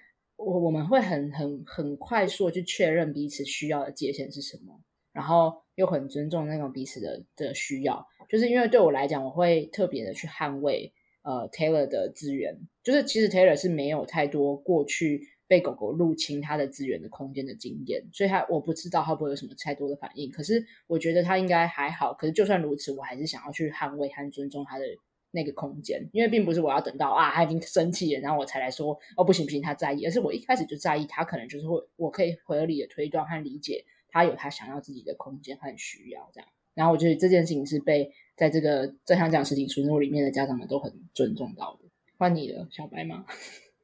我我们会很很很快速的去确认彼此需要的界限是什么，然后又很尊重那种彼此的的需要，就是因为对我来讲，我会特别的去捍卫呃 Taylor 的资源，就是其实 Taylor 是没有太多过去被狗狗入侵他的资源的空间的经验，所以他我不知道他会不会有什么太多的反应，可是我觉得他应该还好，可是就算如此，我还是想要去捍卫和尊重他的。那个空间，因为并不是我要等到啊他已经生气了，然后我才来说哦不行不行，他在意，而是我一开始就在意他，可能就是会我可以合理的推断和理解他有他想要自己的空间和需要这样。然后我觉得这件事情是被在这个正向讲实体村落里面的家长们都很尊重到的。换你了，小白吗，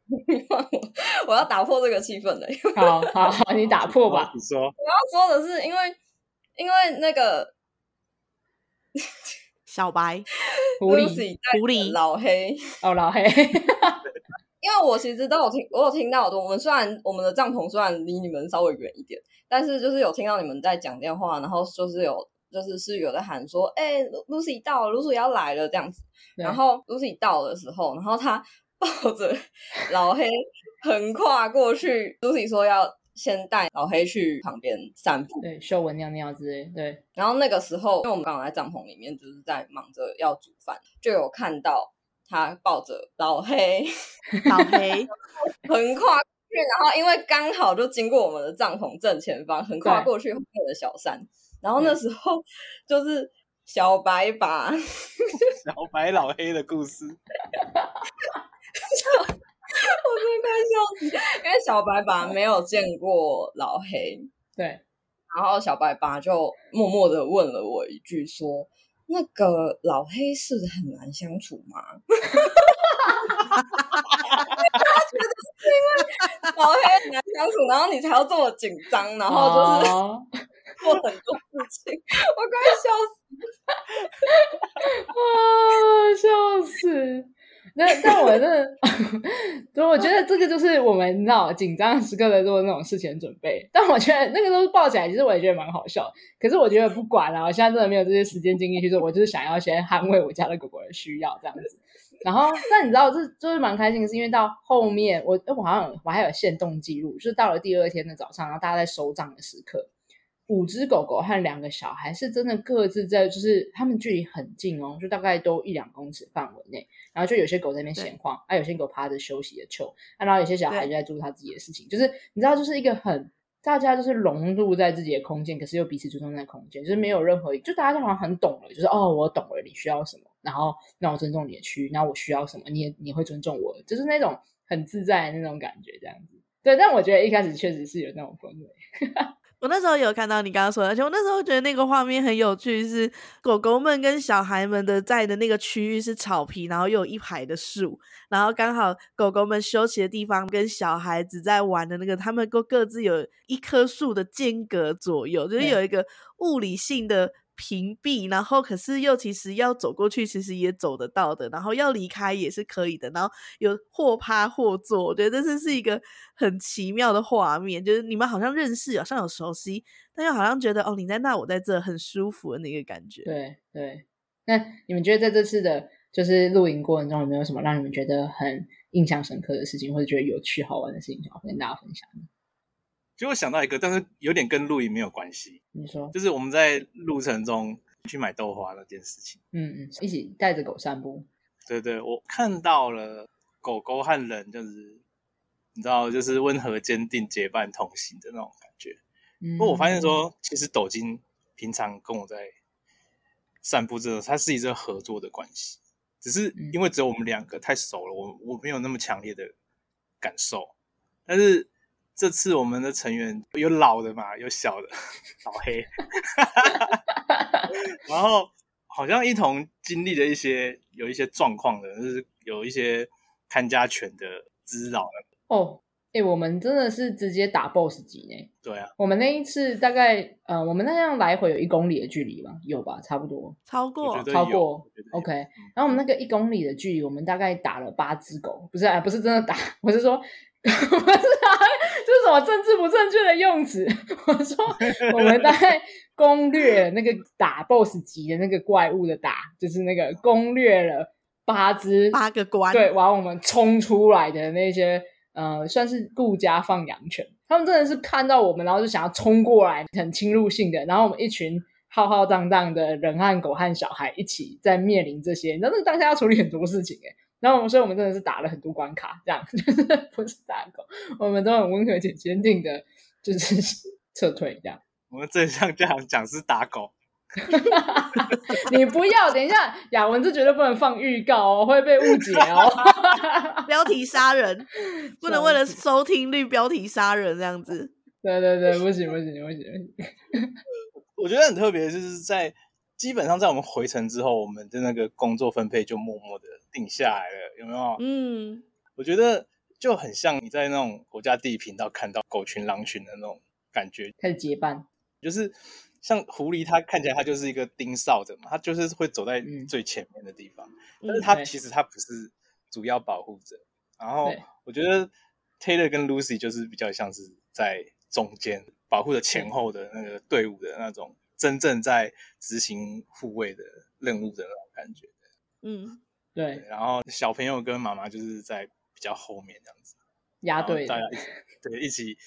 我要打破这个气氛的。好好好，你打破吧。你说，我要说的是，因为因为那个。小白，狐狸，狐狸，老黑，哦，老黑。因为我其实都有听，我有听到，我们虽然我们的帐篷虽然离你们稍微远一点，但是就是有听到你们在讲电话，然后就是有，就是是有在喊说，哎，Lucy 到了，Lucy 要来了这样子。然后 Lucy 到的时候，然后他抱着 老黑横跨过去，Lucy 说要。先带老黑去旁边散步，对，嗅闻尿尿之类，对。然后那个时候，因为我们刚好在帐篷里面，就是在忙着要煮饭，就有看到他抱着老黑，老黑 横跨过去，然后因为刚好就经过我们的帐篷正前方，横跨过去后面的小山。然后那时候就是小白把小白老黑的故事。我 真的快笑死，因为小白爸没有见过老黑，对，然后小白爸就默默的问了我一句，说：“那个老黑是很难相处吗？”他觉得是因为老黑很难相处，然后你才要这么紧张，然后就是 做很多事情，我快笑死，啊，笑死。那但我真的，所以我觉得这个就是我们你知道紧张时刻的做那种事前准备。但我觉得那个都是抱起来，其实我也觉得蛮好笑。可是我觉得不管了，我现在真的没有这些时间精力去做，我就是想要先捍卫我家的狗狗的需要这样子。然后，但你知道，这就是蛮开心的，是因为到后面我我好像我还有限动记录，就是到了第二天的早上，然后大家在收账的时刻，五只狗狗和两个小孩是真的各自在，就是他们距离很近哦，就大概都一两公尺范围内，然后就有些狗在那边闲晃，啊，有些狗趴着休息的球，啊，然后有些小孩就在做他自己的事情，就是你知道，就是一个很。大家就是融入在自己的空间，可是又彼此尊重在空间，就是没有任何，就大家就好像很懂了，就是哦，我懂了，你需要什么，然后让我尊重你的区域，然后我需要什么，你也你会尊重我，就是那种很自在的那种感觉，这样子。对，但我觉得一开始确实是有那种氛围。我那时候有看到你刚刚说的，而且我那时候觉得那个画面很有趣，是狗狗们跟小孩们的在的那个区域是草皮，然后又有一排的树，然后刚好狗狗们休息的地方跟小孩子在玩的那个，他们都各自有一棵树的间隔左右，就是有一个物理性的。屏蔽，然后可是又其实要走过去，其实也走得到的，然后要离开也是可以的，然后有或趴或坐，我觉得这是一个很奇妙的画面，就是你们好像认识，好像有熟悉，但又好像觉得哦，你在那，我在这，很舒服的那个感觉。对对，那你们觉得在这次的，就是露营过程中有没有什么让你们觉得很印象深刻的事情，或者觉得有趣好玩的事情，想要跟大家分享呢？就会想到一个，但是有点跟露营没有关系。你说，就是我们在路程中去买豆花那件事情。嗯嗯，一起带着狗散步。对对，我看到了狗狗和人，就是你知道，就是温和坚定结伴同行的那种感觉。不过、嗯、我发现说，其实抖金平常跟我在散步这种，它是一个合作的关系，只是因为只有我们两个太熟了，我我没有那么强烈的感受，但是。这次我们的成员有老的嘛，有小的，老黑，然后好像一同经历了一些有一些状况的，就是有一些看家犬的滋扰哦，哎，我们真的是直接打 BOSS 级呢。对啊，我们那一次大概，呃，我们那样来回有一公里的距离吧，有吧？差不多，超过，超过。OK，然后我们那个一公里的距离，我们大概打了八只狗，不是，啊，不是真的打，我是说。不是啊，什么政治不正确的用词？我说我们大概攻略那个打 BOSS 级的那个怪物的打，就是那个攻略了八只八个关，对，往我们冲出来的那些呃，算是顾家放羊犬，他们真的是看到我们，然后就想要冲过来，很侵入性的，然后我们一群浩浩荡荡的人和狗和小孩一起在面临这些，你知道那个当下要处理很多事情哎。然后我们，所以我们真的是打了很多关卡，这样 就是不是打狗，我们都很温和且坚定的，就是 撤退这样。我们正向这样讲是打狗，你不要等一下，雅文这绝对不能放预告哦，会被误解哦。标题杀人，不能为了收听率标题杀人这样子。对对对，不行不行不行不行。我觉得很特别，就是在。基本上在我们回程之后，我们的那个工作分配就默默的定下来了，有没有？嗯，我觉得就很像你在那种国家地理频道看到狗群、狼群的那种感觉，开始结伴。就是像狐狸，它看起来它就是一个盯梢的嘛，它就是会走在最前面的地方，嗯、但是它其实它不是主要保护者。嗯、然后我觉得 Taylor 跟 Lucy 就是比较像是在中间保护着前后的那个队伍的那种。真正在执行护卫的任务的那种感觉，嗯，对，然后小朋友跟妈妈就是在比较后面这样子，压队，大家一起对一起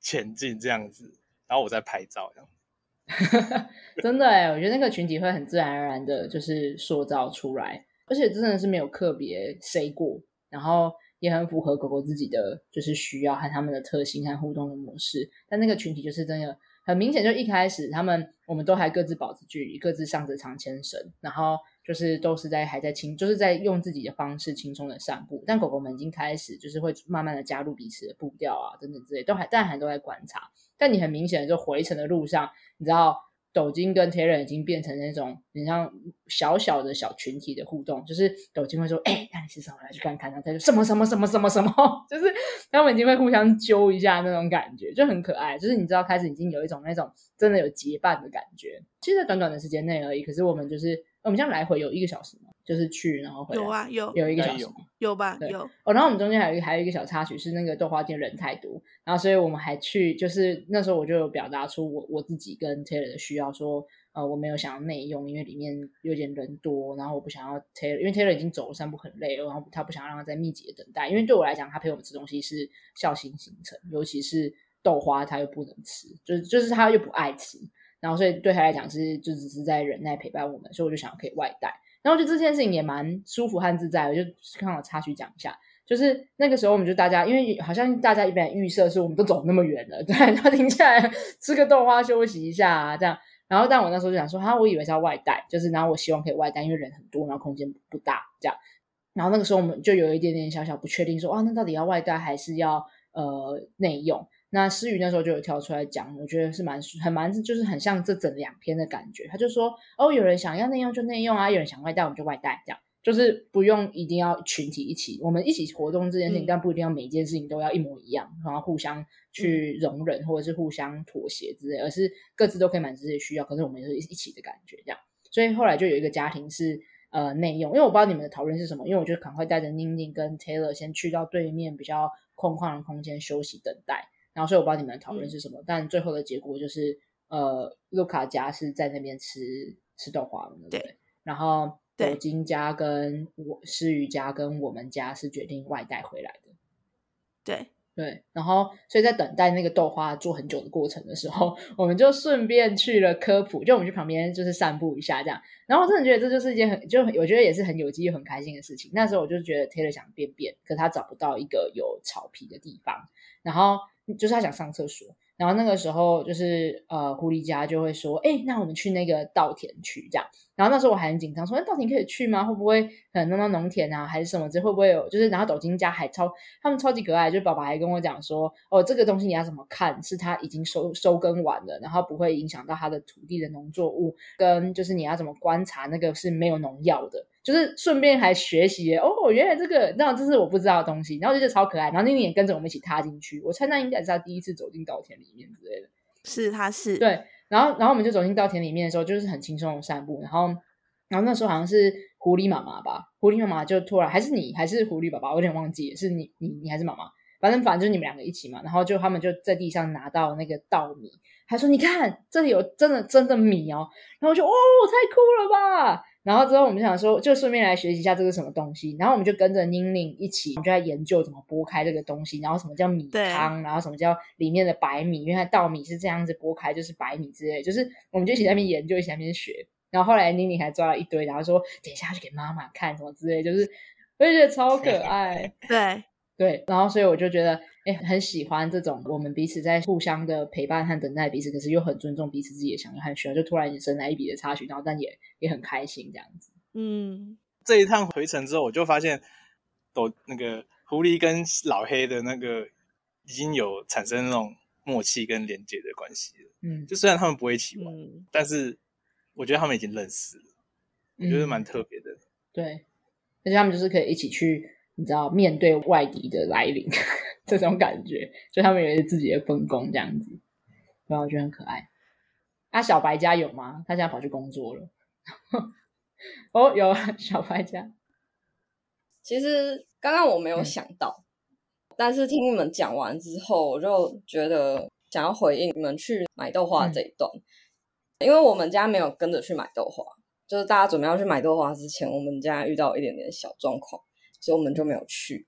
前进这样子。然后我在拍照这样 真的哎，我觉得那个群体会很自然而然的，就是塑造出来，而且真的是没有特别 say 过，然后也很符合狗狗自己的就是需要和他们的特性和互动的模式。但那个群体就是真的。很明显，就一开始他们，我们都还各自保持距离，各自上着长牵绳，然后就是都是在还在轻，就是在用自己的方式轻松的散步。但狗狗们已经开始，就是会慢慢的加入彼此的步调啊，等等之类，都还但还都在观察。但你很明显的就回程的路上，你知道。抖金跟 t e r e n 已经变成那种你像小小的小群体的互动，就是抖金会说：“哎、那你是什么？来去看看。”然后他就什么什么什么什么什么，就是他们已经会互相揪一下那种感觉，就很可爱。就是你知道，开始已经有一种那种真的有结伴的感觉。其实在短短的时间内而已，可是我们就是我们这样来回有一个小时嘛。就是去然后回来。有啊，有有一个小时，有吧？有哦。然后我们中间还有一个还有一个小插曲是那个豆花店人太多，然后所以我们还去，就是那时候我就有表达出我我自己跟 Taylor 的需要，说呃我没有想要内用，因为里面有点人多，然后我不想要 Taylor，因为 Taylor 已经走了散步很累了，然后他不想让他在密集的等待，因为对我来讲，他陪我们吃东西是孝心行程，尤其是豆花他又不能吃，就是就是他又不爱吃。然后，所以对他来讲是就只是在忍耐陪伴我们，所以我就想要可以外带。然后就这件事情也蛮舒服和自在，我就刚好插曲讲一下。就是那个时候，我们就大家，因为好像大家一般预设是我们都走那么远了，对，然后停下来吃个豆花休息一下啊，这样。然后，但我那时候就想说，哈，我以为是要外带，就是然后我希望可以外带，因为人很多，然后空间不大，这样。然后那个时候我们就有一点点小小不确定说，说啊，那到底要外带还是要呃内用？那诗雨那时候就有跳出来讲，我觉得是蛮很蛮，就是很像这整两篇的感觉。他就说，哦，有人想要内用就内用啊，有人想外带我们就外带，这样就是不用一定要群体一起，我们一起活动这件事情，嗯、但不一定要每一件事情都要一模一样，然后互相去容忍或者是互相妥协之类，而是各自都可以满足自己的需要，可是我们是一起的感觉，这样。所以后来就有一个家庭是呃内用，因为我不知道你们的讨论是什么，因为我就赶快带着宁宁跟 Taylor 先去到对面比较空旷的空间休息等待。然后，所以我不知道你们讨论是什么，嗯、但最后的结果就是，呃，卢卡家是在那边吃吃豆花了，对不对？对，然后朵金家跟我诗瑜家跟我们家是决定外带回来的。对对，然后所以在等待那个豆花做很久的过程的时候，我们就顺便去了科普，就我们去旁边就是散步一下这样。然后我真的觉得这就是一件很就我觉得也是很有机又很开心的事情。那时候我就觉得 Taylor 想便便，可他找不到一个有草皮的地方，然后。就是他想上厕所，然后那个时候就是呃，狐狸家就会说，哎，那我们去那个稻田去这样。然后那时候我还很紧张，说，哎，稻田可以去吗？会不会可能弄到农田啊，还是什么？这会不会有？就是然后斗金家还超，他们超级可爱，就是爸爸还跟我讲说，哦，这个东西你要怎么看？是他已经收收耕完了，然后不会影响到他的土地的农作物，跟就是你要怎么观察那个是没有农药的。就是顺便还学习哦，原来这个那这是我不知道的东西，然后就觉得超可爱，然后宁宁也跟着我们一起踏进去。我猜那应该是他第一次走进稻田里面之类的。是，他是对。然后，然后我们就走进稻田里面的时候，就是很轻松的散步。然后，然后那时候好像是狐狸妈妈吧，狐狸妈妈就突然还是你还是狐狸爸爸，我有点忘记是你你你还是妈妈，反正反正就是你们两个一起嘛。然后就他们就在地上拿到那个稻米，还说你看这里有真的真的米哦。然后我就哦，太酷了吧！然后之后我们就想说，就顺便来学习一下这个什么东西。然后我们就跟着宁宁一起，我们就在研究怎么剥开这个东西。然后什么叫米糠，然后什么叫里面的白米，因为它稻米是这样子剥开，就是白米之类。就是我们就一起在那边研究，一起在那边学。然后后来宁宁还抓了一堆，然后说等一下去给妈妈看什么之类，就是我就觉得超可爱。对。对，然后所以我就觉得，哎，很喜欢这种我们彼此在互相的陪伴和等待彼此，可是又很尊重彼此自己的想要和需要，就突然生来一笔的插曲，然后但也也很开心这样子。嗯，这一趟回程之后，我就发现，都那个狐狸跟老黑的那个已经有产生那种默契跟连接的关系了。嗯，就虽然他们不会一起玩，嗯、但是我觉得他们已经认识了，我觉得蛮特别的。嗯、对，而且他们就是可以一起去。你知道面对外敌的来临这种感觉，就他们有自己的分工这样子，然后我觉得很可爱。啊，小白家有吗？他现在跑去工作了。哦，有 小白家。其实刚刚我没有想到，嗯、但是听你们讲完之后，我就觉得想要回应你们去买豆花这一段，嗯、因为我们家没有跟着去买豆花，就是大家准备要去买豆花之前，我们家遇到一点点小状况。所以我们就没有去，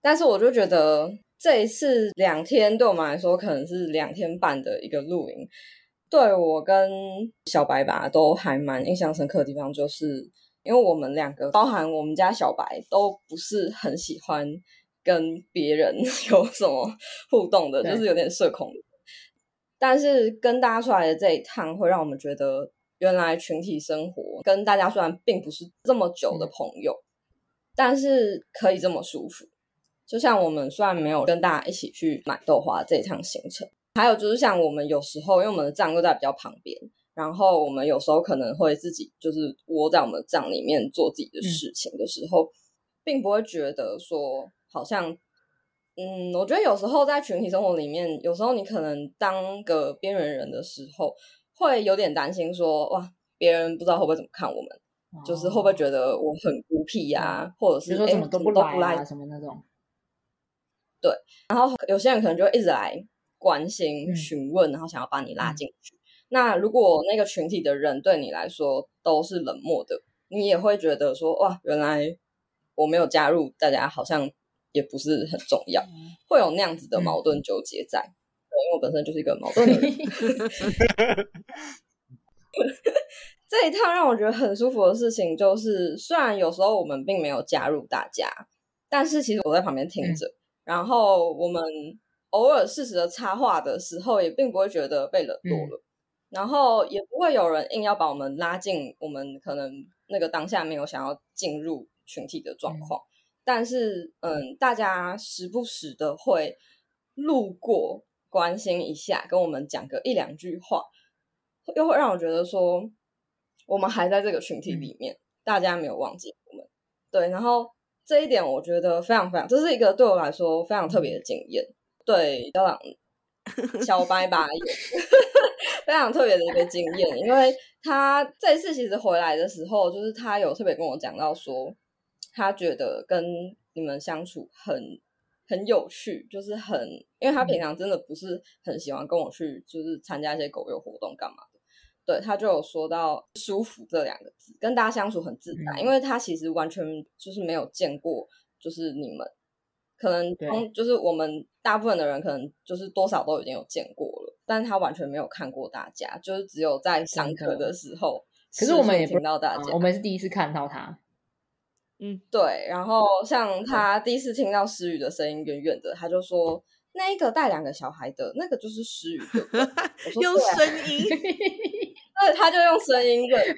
但是我就觉得这一次两天对我们来说可能是两天半的一个露营，对我跟小白吧都还蛮印象深刻的地方，就是因为我们两个，包含我们家小白都不是很喜欢跟别人 有什么互动的，就是有点社恐。但是跟大家出来的这一趟，会让我们觉得原来群体生活跟大家虽然并不是这么久的朋友。但是可以这么舒服，就像我们虽然没有跟大家一起去买豆花这一趟行程，还有就是像我们有时候，因为我们的帐又在比较旁边，然后我们有时候可能会自己就是窝在我们的帐里面做自己的事情的时候，嗯、并不会觉得说好像，嗯，我觉得有时候在群体生活里面，有时候你可能当个边缘人的时候，会有点担心说，哇，别人不知道会不会怎么看我们。就是会不会觉得我很孤僻呀、啊，嗯、或者是说什么都不来啊，什么那种。对，然后有些人可能就会一直来关心、询问，然后想要把你拉进去。嗯、那如果那个群体的人对你来说都是冷漠的，你也会觉得说哇，原来我没有加入，大家好像也不是很重要，嗯、会有那样子的矛盾纠结在。因为我本身就是一个矛盾的人。这一趟让我觉得很舒服的事情，就是虽然有时候我们并没有加入大家，但是其实我在旁边听着。嗯然后我们偶尔适时的插话的时候，也并不会觉得被冷落了，嗯、然后也不会有人硬要把我们拉进我们可能那个当下没有想要进入群体的状况。嗯、但是，嗯，大家时不时的会路过关心一下，跟我们讲个一两句话，又会让我觉得说我们还在这个群体里面，嗯、大家没有忘记我们。对，然后。这一点我觉得非常非常，这是一个对我来说非常特别的经验。对，校长 小白吧，非常特别的一个经验，因为他这一次其实回来的时候，就是他有特别跟我讲到说，他觉得跟你们相处很很有趣，就是很，因为他平常真的不是很喜欢跟我去，就是参加一些狗友活动干嘛。对，他就有说到舒服这两个字，跟大家相处很自在，嗯、因为他其实完全就是没有见过，就是你们可能通就是我们大部分的人可能就是多少都已经有见过了，但是他完全没有看过大家，就是只有在上课的时候，可是我们也听到大家，我们是第一次看到他，嗯，对，然后像他第一次听到诗雨的声音远远的，他就说那一个带两个小孩的那个就是诗雨，我说 用声音。对，他就用声音对，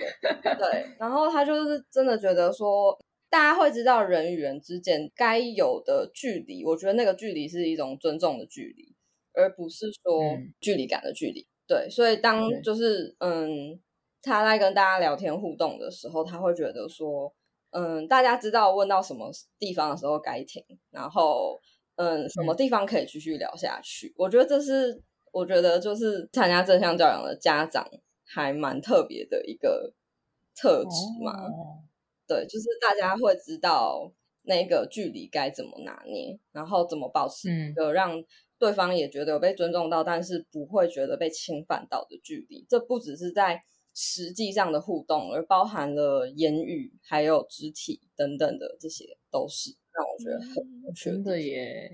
对，然后他就是真的觉得说，大家会知道人与人之间该有的距离，我觉得那个距离是一种尊重的距离，而不是说距离感的距离。嗯、对，所以当就是嗯，他在跟大家聊天互动的时候，他会觉得说，嗯，大家知道问到什么地方的时候该停，然后嗯，什么地方可以继续聊下去。嗯、我觉得这是我觉得就是参加正向教养的家长。还蛮特别的一个特质嘛，oh. 对，就是大家会知道那个距离该怎么拿捏，然后怎么保持一个让对方也觉得有被尊重到，嗯、但是不会觉得被侵犯到的距离。这不只是在实际上的互动，而包含了言语、还有肢体等等的，这些都是让我觉得很真的耶。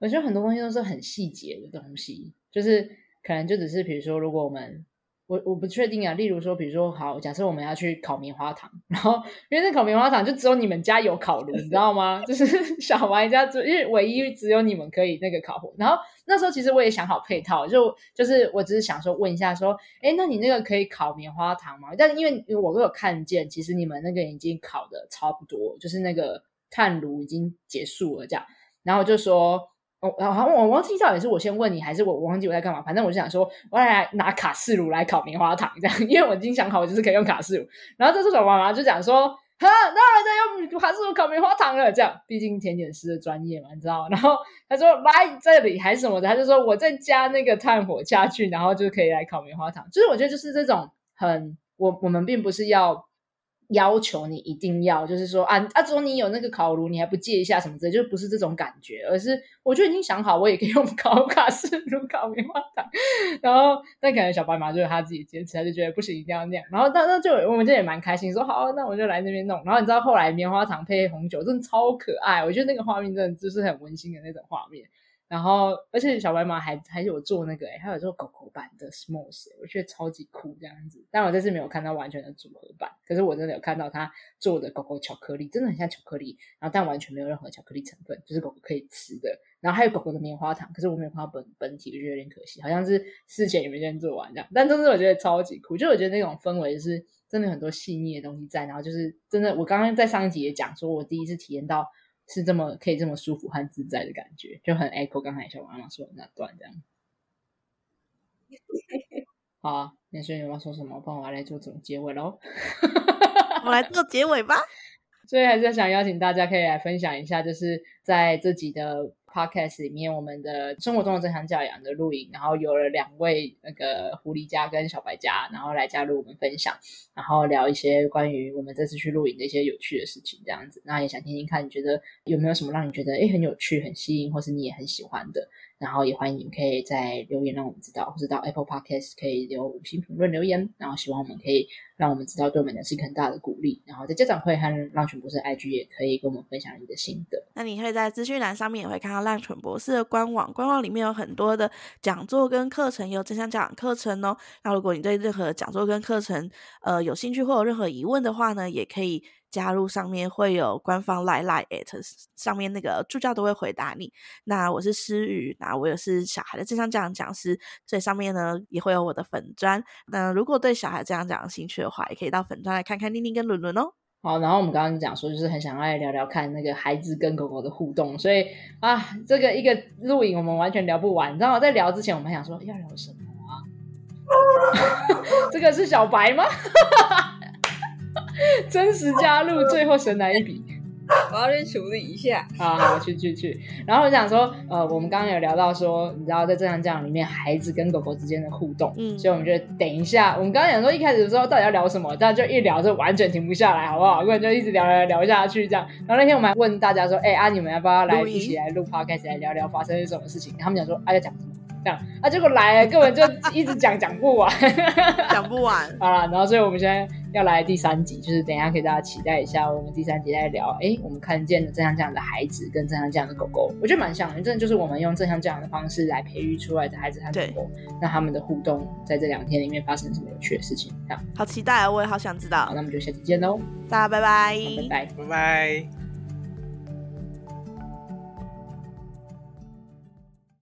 我觉得很多东西都是很细节的东西，就是可能就只是比如说，如果我们。我我不确定啊，例如说，比如说，好，假设我们要去烤棉花糖，然后因为那烤棉花糖就只有你们家有烤炉，你知道吗？就是小白家就因为唯一只有你们可以那个烤火。然后那时候其实我也想好配套，就就是我只是想说问一下，说，哎，那你那个可以烤棉花糖吗？但因为我都有看见，其实你们那个已经烤的差不多，就是那个炭炉已经结束了这样，然后就说。哦，然后我忘记到底是我先问你，还是我忘记我在干嘛？反正我就想说，我要来拿卡式炉来烤棉花糖，这样，因为我已经想好，我就是可以用卡式炉。然后这时候妈妈就讲说，哈，那我在用卡式炉烤棉花糖了，这样，毕竟甜点师的专业嘛，你知道？然后他说来这里还是什么的，他就说我再加那个炭火下去，然后就可以来烤棉花糖。就是我觉得就是这种很，我我们并不是要。要求你一定要，就是说啊啊，只有你有那个烤炉，你还不借一下什么之类，就不是这种感觉，而是我就已经想好，我也可以用烤卡式炉烤棉花糖。然后，但可能小白马就是他自己坚持，他就觉得不行，一定要那样。然后，但那就我们这也蛮开心，说好，那我就来那边弄。然后你知道后来棉花糖配红酒，真的超可爱，我觉得那个画面真的就是很温馨的那种画面。然后，而且小白马还还有做那个，诶还有做狗狗版的 smooth，我觉得超级酷这样子。但我这次没有看到完全的组合版，可是我真的有看到他做的狗狗巧克力，真的很像巧克力，然后但完全没有任何巧克力成分，就是狗狗可以吃的。然后还有狗狗的棉花糖，可是我没有看到本本体，我觉得有点可惜，好像是事前也没先做完这样。但真的我觉得超级酷，就我觉得那种氛围是真的很多细腻的东西在，然后就是真的，我刚刚在上一集也讲说，我第一次体验到。是这么可以这么舒服和自在的感觉，就很 echo 刚才小妈妈说的那段这样。好啊，那所以你要说什么？帮我来做总结尾喽。我来做结尾吧。所以还是想邀请大家可以来分享一下，就是在这集的 Podcast 里面，我们的生活中的正常教养的录影，然后有了两位那个狐狸家跟小白家，然后来加入我们分享，然后聊一些关于我们这次去录影的一些有趣的事情，这样子。那也想听听看，你觉得有没有什么让你觉得诶很有趣、很吸引，或是你也很喜欢的？然后也欢迎你们可以在留言让我们知道，或者到 Apple Podcast 可以留五星评论留言。然后希望我们可以让我们知道，对我们的是一个很大的鼓励。然后在家长会和浪犬博士 IG 也可以跟我们分享你的心得。那你可以在资讯栏上面也会看到浪犬博士的官网，官网里面有很多的讲座跟课程，有正向教养课程哦。那如果你对任何讲座跟课程呃有兴趣或有任何疑问的话呢，也可以。加入上面会有官方 line line at 上面那个助教都会回答你。那我是诗雨，那我也是小孩的正向教养讲师，所以上面呢也会有我的粉专。那如果对小孩这样讲有兴趣的话，也可以到粉专来看看妮妮跟伦伦哦。好，然后我们刚刚讲说，就是很想要来聊聊看那个孩子跟狗狗的互动，所以啊，这个一个录影我们完全聊不完。你知道吗？在聊之前，我们还想说要聊什么啊？这个是小白吗？真实加入，最后神来一笔，我要去处理一下。好好，去去去。然后我想说，呃，我们刚刚有聊到说，你知道在正向教养里面，孩子跟狗狗之间的互动，嗯，所以我们就等一下。我们刚刚讲说一开始的时候到底要聊什么，但就一聊就完全停不下来，好不好？根本就一直聊聊聊下去这样。然后那天我们还问大家说，哎、欸、啊，你们要不要来一起来录 podcast 来聊聊发生什么事情？他们讲说，哎、啊，要讲什么？这样啊，结果来了，根本就一直讲讲不完，讲不完。好了，然后所以我们现在要来第三集，就是等一下给大家期待一下，我们第三集再聊。哎、欸，我们看见了正向这样的孩子跟正向这样的狗狗，我觉得蛮像的，真的就是我们用正向这样的方式来培育出来的孩子和狗狗，那他们的互动在这两天里面发生什么有趣的事情？这样，好期待啊！我也好想知道。好，那我们就下期见喽，大家拜拜，拜拜，拜拜。